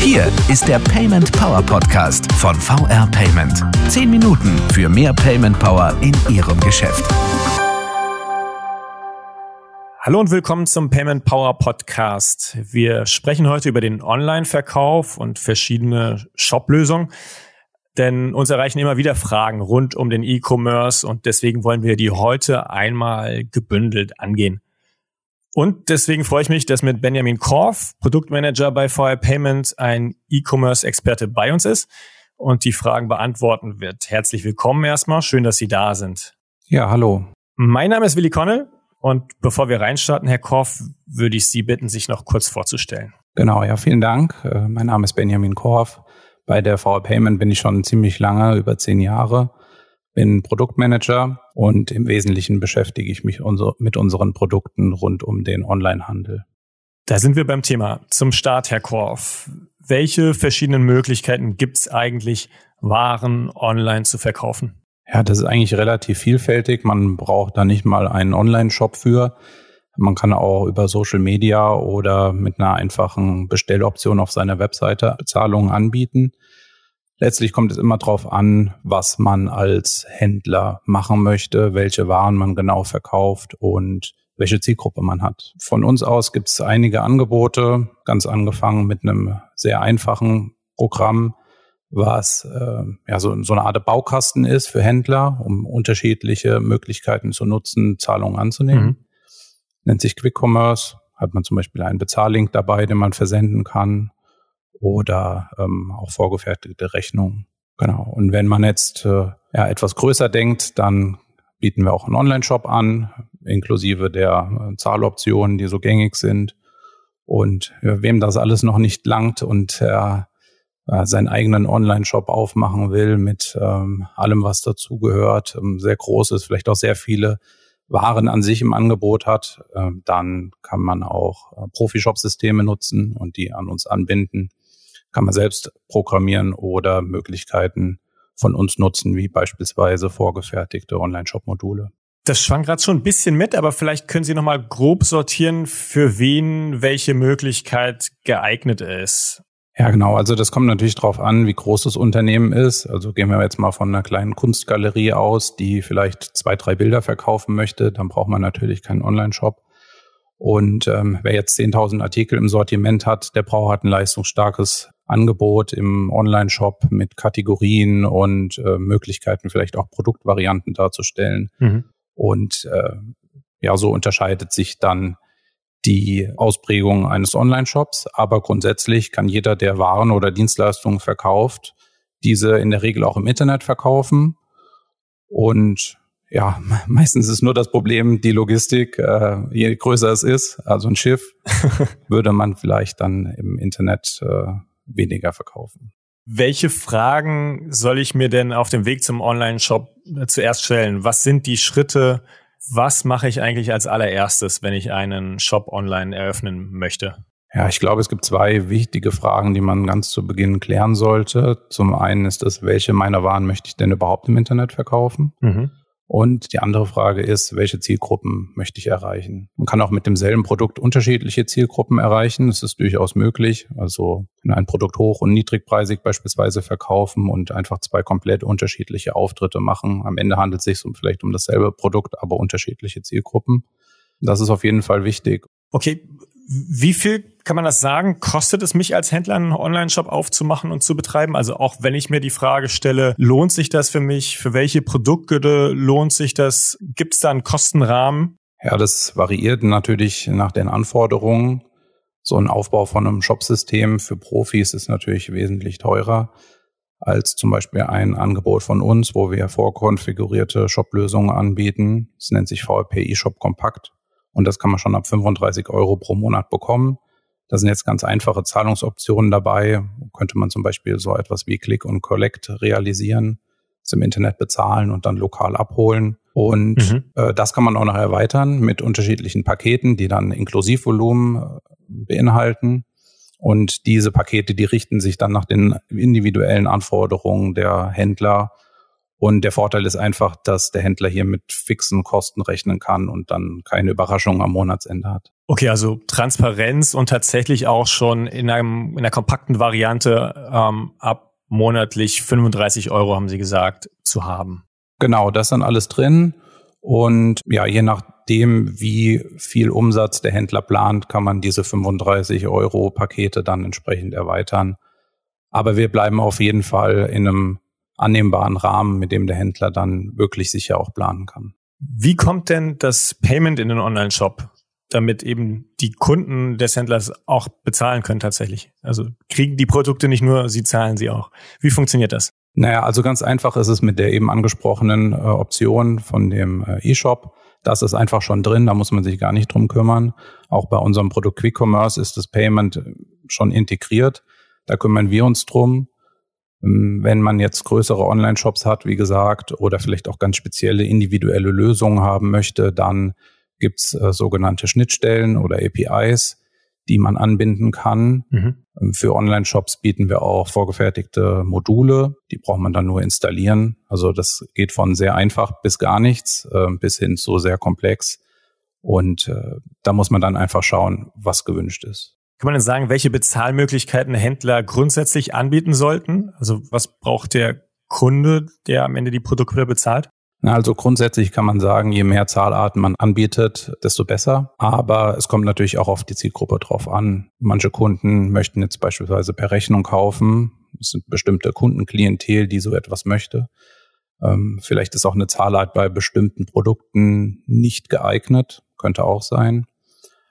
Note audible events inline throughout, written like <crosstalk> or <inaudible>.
Hier ist der Payment Power Podcast von VR Payment. Zehn Minuten für mehr Payment Power in Ihrem Geschäft. Hallo und willkommen zum Payment Power Podcast. Wir sprechen heute über den Online-Verkauf und verschiedene Shop-Lösungen. Denn uns erreichen immer wieder Fragen rund um den E-Commerce und deswegen wollen wir die heute einmal gebündelt angehen. Und deswegen freue ich mich, dass mit Benjamin Korf, Produktmanager bei VR Payment, ein E-Commerce-Experte bei uns ist und die Fragen beantworten wird. Herzlich willkommen erstmal. Schön, dass Sie da sind. Ja, hallo. Mein Name ist Willi Connell und bevor wir reinstarten, Herr Korf, würde ich Sie bitten, sich noch kurz vorzustellen. Genau, ja, vielen Dank. Äh, mein Name ist Benjamin Korf. Bei der VR Payment bin ich schon ziemlich lange, über zehn Jahre bin Produktmanager und im Wesentlichen beschäftige ich mich mit unseren Produkten rund um den Onlinehandel. Da sind wir beim Thema. Zum Start, Herr Korf. Welche verschiedenen Möglichkeiten gibt es eigentlich, Waren online zu verkaufen? Ja, das ist eigentlich relativ vielfältig. Man braucht da nicht mal einen Online-Shop für. Man kann auch über Social Media oder mit einer einfachen Bestelloption auf seiner Webseite Bezahlungen anbieten. Letztlich kommt es immer darauf an, was man als Händler machen möchte, welche Waren man genau verkauft und welche Zielgruppe man hat. Von uns aus gibt es einige Angebote, ganz angefangen mit einem sehr einfachen Programm, was äh, ja so, so eine Art Baukasten ist für Händler, um unterschiedliche Möglichkeiten zu nutzen, Zahlungen anzunehmen. Mhm. Nennt sich Quick Commerce, hat man zum Beispiel einen Bezahllink dabei, den man versenden kann oder ähm, auch vorgefertigte Rechnungen. Genau. Und wenn man jetzt äh, ja, etwas größer denkt, dann bieten wir auch einen Online-Shop an, inklusive der äh, Zahloptionen, die so gängig sind. Und ja, wem das alles noch nicht langt und äh, seinen eigenen Online-Shop aufmachen will mit ähm, allem, was dazugehört, ähm, sehr groß ist, vielleicht auch sehr viele waren an sich im Angebot hat, äh, dann kann man auch äh, Profi-Shop-Systeme nutzen und die an uns anbinden kann man selbst programmieren oder Möglichkeiten von uns nutzen, wie beispielsweise vorgefertigte Online-Shop-Module. Das schwang gerade schon ein bisschen mit, aber vielleicht können Sie noch mal grob sortieren, für wen welche Möglichkeit geeignet ist. Ja, genau. Also das kommt natürlich darauf an, wie groß das Unternehmen ist. Also gehen wir jetzt mal von einer kleinen Kunstgalerie aus, die vielleicht zwei, drei Bilder verkaufen möchte. Dann braucht man natürlich keinen Online-Shop. Und ähm, wer jetzt 10.000 Artikel im Sortiment hat, der braucht halt ein leistungsstarkes Angebot im Online-Shop mit Kategorien und äh, Möglichkeiten, vielleicht auch Produktvarianten darzustellen. Mhm. Und äh, ja, so unterscheidet sich dann die Ausprägung eines Online-Shops. Aber grundsätzlich kann jeder, der Waren oder Dienstleistungen verkauft, diese in der Regel auch im Internet verkaufen. Und ja, <laughs> meistens ist nur das Problem die Logistik. Äh, je größer es ist, also ein Schiff, <laughs> würde man vielleicht dann im Internet äh, weniger verkaufen. Welche Fragen soll ich mir denn auf dem Weg zum Online-Shop äh, zuerst stellen? Was sind die Schritte? Was mache ich eigentlich als allererstes, wenn ich einen Shop online eröffnen möchte? Ja, ich glaube, es gibt zwei wichtige Fragen, die man ganz zu Beginn klären sollte. Zum einen ist es, welche meiner Waren möchte ich denn überhaupt im Internet verkaufen? Mhm. Und die andere Frage ist, welche Zielgruppen möchte ich erreichen? Man kann auch mit demselben Produkt unterschiedliche Zielgruppen erreichen. Das ist durchaus möglich. Also ein Produkt hoch und niedrigpreisig beispielsweise verkaufen und einfach zwei komplett unterschiedliche Auftritte machen. Am Ende handelt es sich um, vielleicht um dasselbe Produkt, aber unterschiedliche Zielgruppen. Das ist auf jeden Fall wichtig. Okay, wie viel kann man das sagen? Kostet es mich als Händler einen Online-Shop aufzumachen und zu betreiben? Also auch wenn ich mir die Frage stelle, lohnt sich das für mich? Für welche Produkte lohnt sich das? Gibt es da einen Kostenrahmen? Ja, das variiert natürlich nach den Anforderungen. So ein Aufbau von einem Shopsystem für Profis ist natürlich wesentlich teurer als zum Beispiel ein Angebot von uns, wo wir vorkonfigurierte Shop-Lösungen anbieten. Es nennt sich VRP eShop Kompakt. Und das kann man schon ab 35 Euro pro Monat bekommen. Da sind jetzt ganz einfache Zahlungsoptionen dabei. Könnte man zum Beispiel so etwas wie Click und Collect realisieren, es im Internet bezahlen und dann lokal abholen. Und mhm. äh, das kann man auch noch erweitern mit unterschiedlichen Paketen, die dann Inklusivvolumen äh, beinhalten. Und diese Pakete, die richten sich dann nach den individuellen Anforderungen der Händler Und der Vorteil ist einfach, dass der Händler hier mit fixen Kosten rechnen kann und dann keine Überraschung am Monatsende hat. Okay, also Transparenz und tatsächlich auch schon in, einem, in einer kompakten Variante ähm, ab monatlich 35 Euro, haben Sie gesagt, zu haben. Genau, das ist dann alles drin. Und ja, je nachdem, wie viel Umsatz der Händler plant, kann man diese 35 Euro Pakete dann entsprechend erweitern. Aber wir bleiben auf jeden Fall in einem annehmbaren Rahmen, mit dem der Händler dann wirklich sicher auch planen kann. Wie kommt denn das Payment in den Online-Shop, damit eben die Kunden des Händlers auch bezahlen können tatsächlich? Also kriegen die Produkte nicht nur, sie zahlen sie auch. Wie funktioniert das? Naja, also ganz einfach ist es mit der eben angesprochenen äh, Option von dem äh, E-Shop. Das ist einfach schon drin, da muss man sich gar nicht drum kümmern. Auch bei unserem Produkt Quick Commerce ist das Payment äh, schon integriert. Da kümmern wir uns drum. Ähm, wenn man jetzt größere Online-Shops hat, wie gesagt, oder vielleicht auch ganz spezielle individuelle Lösungen haben möchte, dann gibt's äh, sogenannte Schnittstellen oder APIs, die man anbinden kann. Mhm. Ähm, für Online-Shops bieten wir auch vorgefertigte Module, die braucht man dann nur installieren. Also das geht von sehr einfach bis gar nichts, äh, bis hin zu sehr komplex. Und äh, da muss man dann einfach schauen, was gewünscht ist. Kann man denn sagen, welche Bezahlmöglichkeiten Händler grundsätzlich anbieten sollten? Also was braucht der Kunde, der am Ende die Produkte bezahlt? Also grundsätzlich kann man sagen, je mehr Zahlarten man anbietet, desto besser. Aber es kommt natürlich auch auf die Zielgruppe drauf an. Manche Kunden möchten jetzt beispielsweise per Rechnung kaufen. Es sind bestimmte Kundenklientel, die so etwas möchte. Ähm, vielleicht ist auch eine Zahlart bei bestimmten Produkten nicht geeignet, könnte auch sein.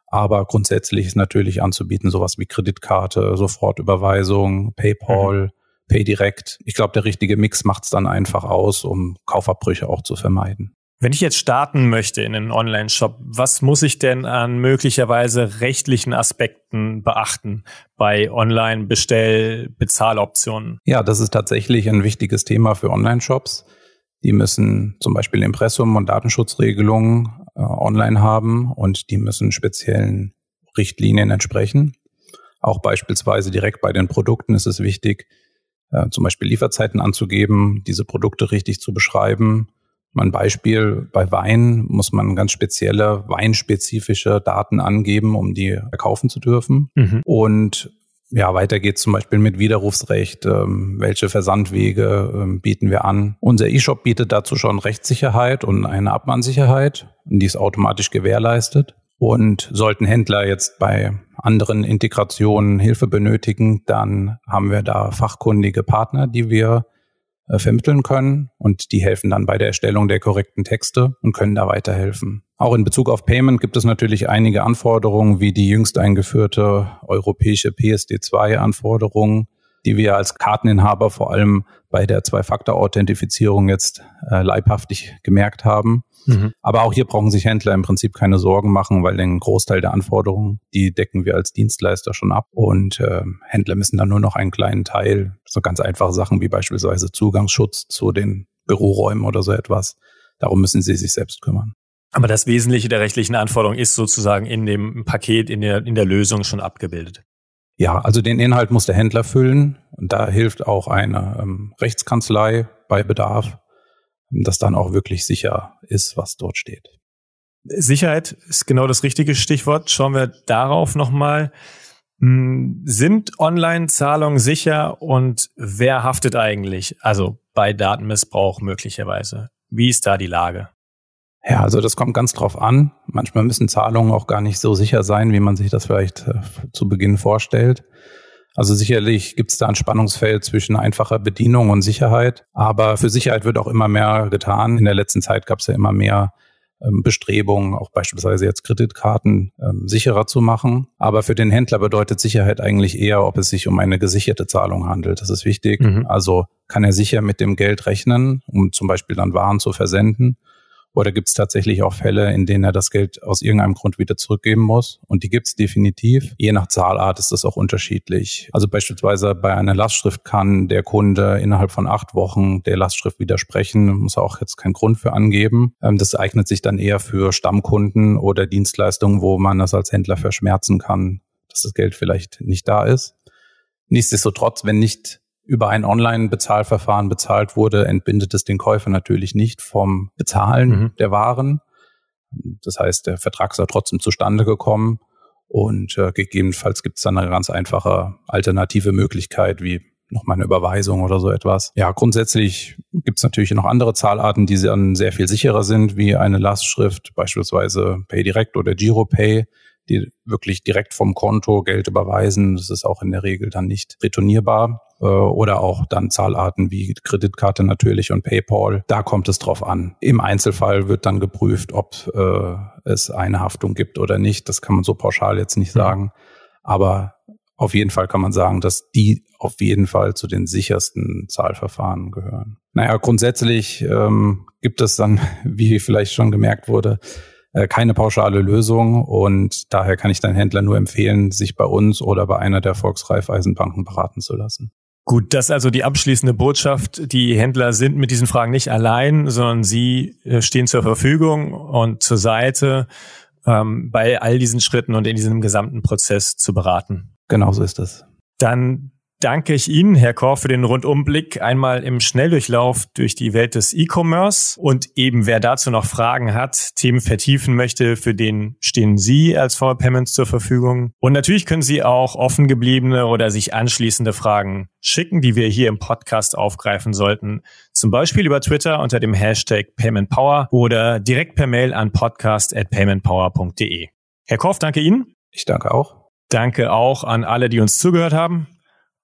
Aber grundsätzlich ist natürlich anzubieten sowas wie Kreditkarte, Sofortüberweisung, PayPal, mhm. PayDirect. Ich glaube, der richtige Mix macht es dann einfach aus, um Kaufabbrüche auch zu vermeiden. Wenn ich jetzt starten möchte in einen Online-Shop, was muss ich denn an möglicherweise rechtlichen Aspekten beachten bei Online-Bestell-Bezahloptionen? Ja, das ist tatsächlich ein wichtiges Thema für Online-Shops. Die müssen zum Beispiel Impressum und Datenschutzregelungen äh, online haben und die müssen speziellen Richtlinien entsprechen. Auch beispielsweise direkt bei den Produkten ist es wichtig, äh, zum Beispiel Lieferzeiten anzugeben, diese Produkte richtig zu beschreiben. Mein Beispiel, bei Wein muss man ganz spezielle weinspezifische Daten angeben, um die verkaufen zu dürfen. Mhm. Und ja, weiter geht's zum Beispiel mit Widerrufsrecht. Ähm, welche Versandwege ähm, bieten wir an? Unser E-Shop bietet dazu schon Rechtssicherheit und eine Abmahnsicherheit, die ist automatisch gewährleistet. Und sollten Händler jetzt bei anderen Integrationen Hilfe benötigen, dann haben wir da fachkundige Partner, die wir äh, vermitteln können und die helfen dann bei der Erstellung der korrekten Texte und können da weiterhelfen. Auch in Bezug auf Payment gibt es natürlich einige Anforderungen, wie die jüngst eingeführte europäische PSD2-Anforderung, die wir als Karteninhaber vor allem bei der Zwei-Faktor-Authentifizierung jetzt äh, leibhaftig gemerkt haben. Mhm. Aber auch hier brauchen sich Händler im Prinzip keine Sorgen machen, weil den Großteil der Anforderungen, die decken wir als Dienstleister schon ab. Und äh, Händler müssen dann nur noch einen kleinen Teil, so ganz einfache Sachen wie beispielsweise Zugangsschutz zu den Büroräumen oder so etwas. Darum müssen sie sich selbst kümmern. Aber das Wesentliche der rechtlichen Anforderungen ist sozusagen in dem Paket, in der, in der Lösung schon abgebildet. Ja, also den Inhalt muss der Händler füllen und da hilft auch eine ähm, Rechtskanzlei bei Bedarf dass dann auch wirklich sicher ist, was dort steht. Sicherheit ist genau das richtige Stichwort. Schauen wir darauf nochmal. Hm, sind Online-Zahlungen sicher und wer haftet eigentlich? Also bei Datenmissbrauch möglicherweise. Wie ist da die Lage? Ja, also das kommt ganz drauf an. Manchmal müssen Zahlungen auch gar nicht so sicher sein, wie man sich das vielleicht äh, zu Beginn vorstellt. Also sicherlich gibt es da ein Spannungsfeld zwischen einfacher Bedienung und Sicherheit, aber für Sicherheit wird auch immer mehr getan. In der letzten Zeit gab es ja immer mehr ähm, Bestrebungen, auch beispielsweise jetzt Kreditkarten ähm, sicherer zu machen. Aber für den Händler bedeutet Sicherheit eigentlich eher, ob es sich um eine gesicherte Zahlung handelt. Das ist wichtig. Mhm. Also kann er sicher mit dem Geld rechnen, um zum Beispiel dann Waren zu versenden. Oder gibt es tatsächlich auch Fälle, in denen er das Geld aus irgendeinem Grund wieder zurückgeben muss? Und die gibt es definitiv. Je nach Zahlart ist das auch unterschiedlich. Also beispielsweise bei einer Lastschrift kann der Kunde innerhalb von acht Wochen der Lastschrift widersprechen, muss auch jetzt keinen Grund für angeben. Ähm, das eignet sich dann eher für Stammkunden oder Dienstleistungen, wo man das als Händler verschmerzen kann, dass das Geld vielleicht nicht da ist. Nichtsdestotrotz, wenn nicht über ein Online-Bezahlverfahren bezahlt wurde, entbindet es den Käufer natürlich nicht vom Bezahlen mhm. der Waren. Das heißt, der Vertrag ist ja trotzdem zustande gekommen und äh, gegebenenfalls gibt es dann eine ganz einfache alternative Möglichkeit, wie nochmal eine Überweisung oder so etwas. Ja, grundsätzlich gibt es natürlich noch andere Zahlarten, die dann sehr viel sicherer sind, wie eine Lastschrift, beispielsweise PayDirect oder GiroPay, die wirklich direkt vom Konto Geld überweisen. Das ist auch in der Regel dann nicht retournierbar. Äh, oder auch dann Zahlarten wie Kreditkarte natürlich und PayPal. Da kommt es drauf an. Im Einzelfall wird dann geprüft, ob äh, es eine Haftung gibt oder nicht. Das kann man so pauschal jetzt nicht mhm. sagen. Aber auf jeden Fall kann man sagen, dass die auf jeden Fall zu den sichersten Zahlverfahren gehören. Naja, grundsätzlich ähm, gibt es dann, <laughs> wie vielleicht schon gemerkt wurde, äh, keine pauschale Lösung und daher kann ich den Händler nur empfehlen, sich bei uns oder bei einer der Volksreifeisenbanken beraten zu lassen. Gut, das ist also die abschließende Botschaft. Die Händler sind mit diesen Fragen nicht allein, sondern sie äh, stehen zur Verfügung und zur Seite, ähm, bei all diesen Schritten und in diesem gesamten Prozess zu beraten. Genau so ist es. Dann danke ich Ihnen, Herr Korr, für den Rundumblick einmal im Schnelldurchlauf durch die Welt des E-Commerce. Und eben wer dazu noch Fragen hat, Themen vertiefen möchte, für den stehen Sie als VR Payments zur Verfügung. Und natürlich können Sie auch offen gebliebene oder sich anschließende Fragen schicken, die wir hier im Podcast aufgreifen sollten. Zum Beispiel über Twitter unter dem Hashtag PaymentPower oder direkt per Mail an podcast.paymentpower.de. Herr Korf, danke Ihnen. Ich danke auch. Danke auch an alle, die uns zugehört haben.